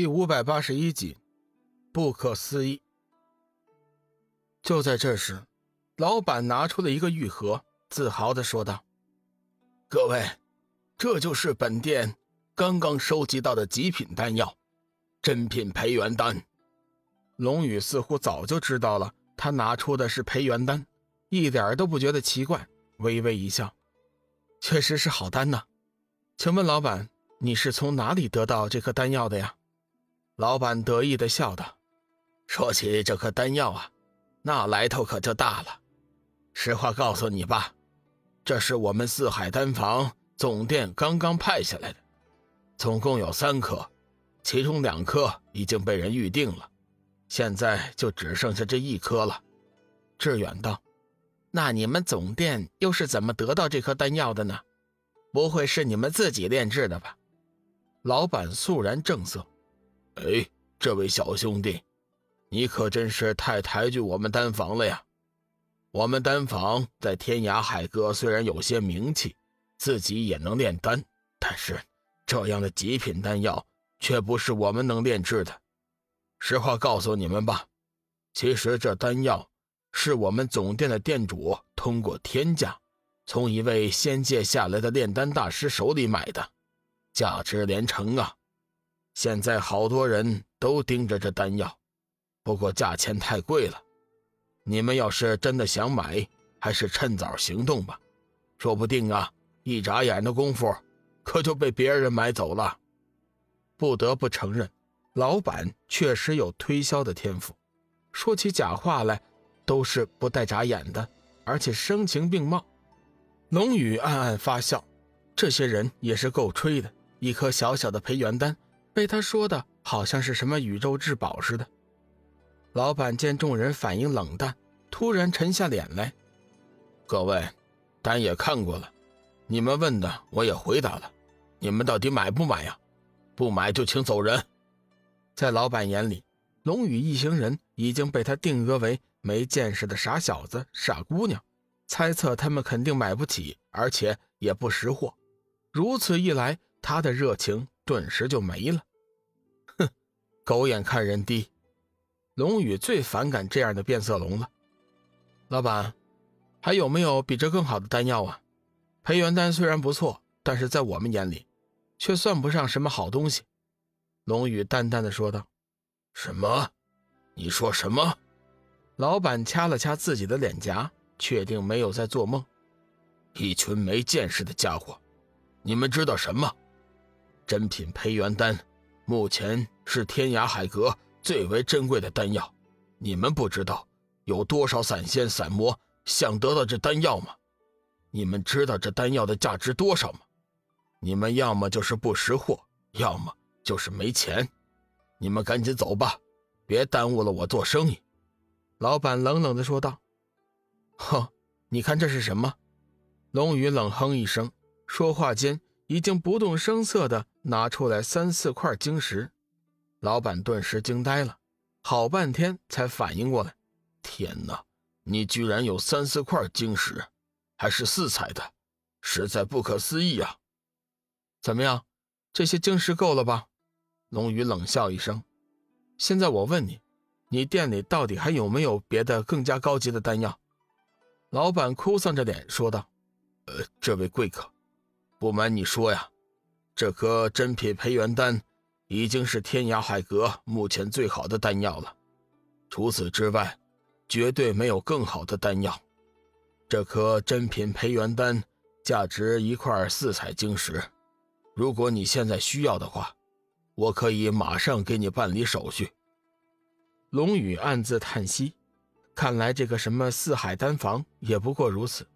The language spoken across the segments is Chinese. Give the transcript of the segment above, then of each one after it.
第五百八十一集，不可思议。就在这时，老板拿出了一个玉盒，自豪的说道：“各位，这就是本店刚刚收集到的极品丹药，珍品培元丹。”龙宇似乎早就知道了，他拿出的是培元丹，一点都不觉得奇怪，微微一笑：“确实是好丹呐，请问老板，你是从哪里得到这颗丹药的呀？”老板得意的笑道：“说起这颗丹药啊，那来头可就大了。实话告诉你吧，这是我们四海丹房总店刚刚派下来的，总共有三颗，其中两颗已经被人预定了，现在就只剩下这一颗了。”志远道：“那你们总店又是怎么得到这颗丹药的呢？不会是你们自己炼制的吧？”老板肃然正色。哎，这位小兄弟，你可真是太抬举我们丹房了呀！我们丹房在天涯海阁虽然有些名气，自己也能炼丹，但是这样的极品丹药却不是我们能炼制的。实话告诉你们吧，其实这丹药是我们总店的店主通过天价从一位仙界下来的炼丹大师手里买的，价值连城啊！现在好多人都盯着这丹药，不过价钱太贵了。你们要是真的想买，还是趁早行动吧，说不定啊，一眨眼的功夫，可就被别人买走了。不得不承认，老板确实有推销的天赋，说起假话来都是不带眨眼的，而且声情并茂。龙宇暗暗发笑，这些人也是够吹的，一颗小小的培元丹。被他说的好像是什么宇宙至宝似的。老板见众人反应冷淡，突然沉下脸来：“各位，单也看过了，你们问的我也回答了，你们到底买不买呀？不买就请走人。”在老板眼里，龙宇一行人已经被他定格为没见识的傻小子、傻姑娘，猜测他们肯定买不起，而且也不识货。如此一来，他的热情。顿时就没了，哼，狗眼看人低，龙宇最反感这样的变色龙了。老板，还有没有比这更好的丹药啊？培元丹虽然不错，但是在我们眼里，却算不上什么好东西。龙宇淡淡的说道：“什么？你说什么？”老板掐了掐自己的脸颊，确定没有在做梦。一群没见识的家伙，你们知道什么？珍品培元丹，目前是天涯海阁最为珍贵的丹药。你们不知道有多少散仙散魔想得到这丹药吗？你们知道这丹药的价值多少吗？你们要么就是不识货，要么就是没钱。你们赶紧走吧，别耽误了我做生意。”老板冷冷地说道。“哼，你看这是什么？”龙宇冷哼一声，说话间。已经不动声色地拿出来三四块晶石，老板顿时惊呆了，好半天才反应过来：“天哪，你居然有三四块晶石，还是四彩的，实在不可思议啊！”怎么样，这些晶石够了吧？龙宇冷笑一声：“现在我问你，你店里到底还有没有别的更加高级的丹药？”老板哭丧着脸说道：“呃，这位贵客。”不瞒你说呀，这颗珍品培元丹已经是天涯海阁目前最好的丹药了。除此之外，绝对没有更好的丹药。这颗珍品培元丹价值一块四彩晶石，如果你现在需要的话，我可以马上给你办理手续。龙宇暗自叹息，看来这个什么四海丹房也不过如此。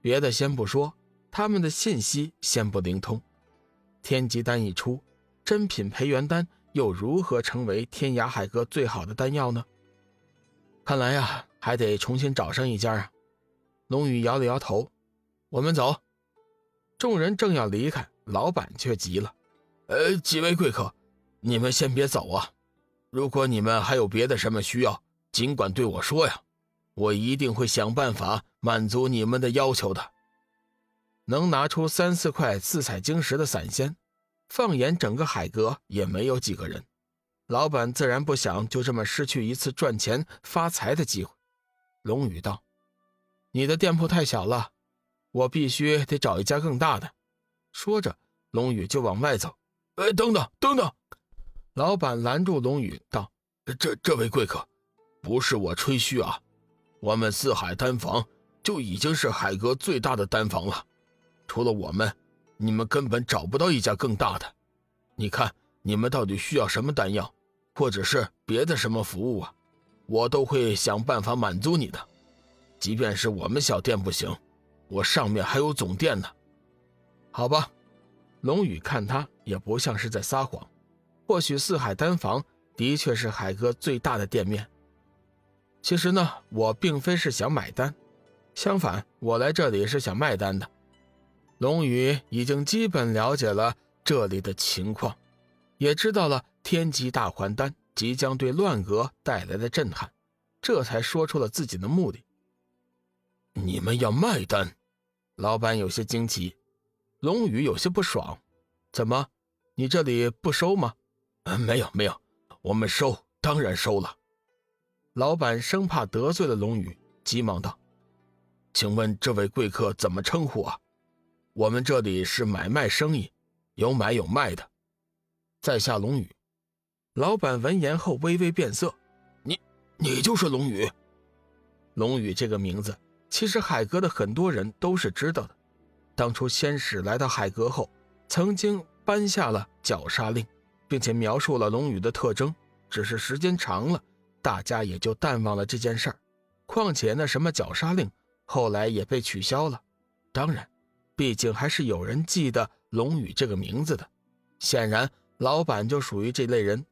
别的先不说。他们的信息先不灵通，天机丹一出，珍品培元丹又如何成为天涯海阁最好的丹药呢？看来呀，还得重新找上一家啊。龙宇摇了摇头，我们走。众人正要离开，老板却急了：“呃，几位贵客，你们先别走啊！如果你们还有别的什么需要，尽管对我说呀，我一定会想办法满足你们的要求的。”能拿出三四块四彩晶石的散仙，放眼整个海阁也没有几个人。老板自然不想就这么失去一次赚钱发财的机会。龙宇道：“你的店铺太小了，我必须得找一家更大的。”说着，龙宇就往外走。“哎，等等，等等！”老板拦住龙宇道：“这这位贵客，不是我吹嘘啊，我们四海丹房就已经是海阁最大的丹房了，除了我们，你们根本找不到一家更大的。你看，你们到底需要什么丹药？”或者是别的什么服务啊，我都会想办法满足你的。即便是我们小店不行，我上面还有总店呢。好吧，龙宇看他也不像是在撒谎。或许四海丹房的确是海哥最大的店面。其实呢，我并非是想买单，相反，我来这里是想卖单的。龙宇已经基本了解了这里的情况，也知道了。天机大还丹即将对乱阁带来的震撼，这才说出了自己的目的。你们要卖丹？老板有些惊奇，龙宇有些不爽。怎么，你这里不收吗？没有，没有，我们收，当然收了。老板生怕得罪了龙宇，急忙道：“请问这位贵客怎么称呼啊？我们这里是买卖生意，有买有卖的。”在下龙宇。老板闻言后微微变色：“你，你就是龙宇？龙宇这个名字，其实海阁的很多人都是知道的。当初仙使来到海阁后，曾经颁下了绞杀令，并且描述了龙宇的特征。只是时间长了，大家也就淡忘了这件事儿。况且那什么绞杀令，后来也被取消了。当然，毕竟还是有人记得龙宇这个名字的。显然，老板就属于这类人。”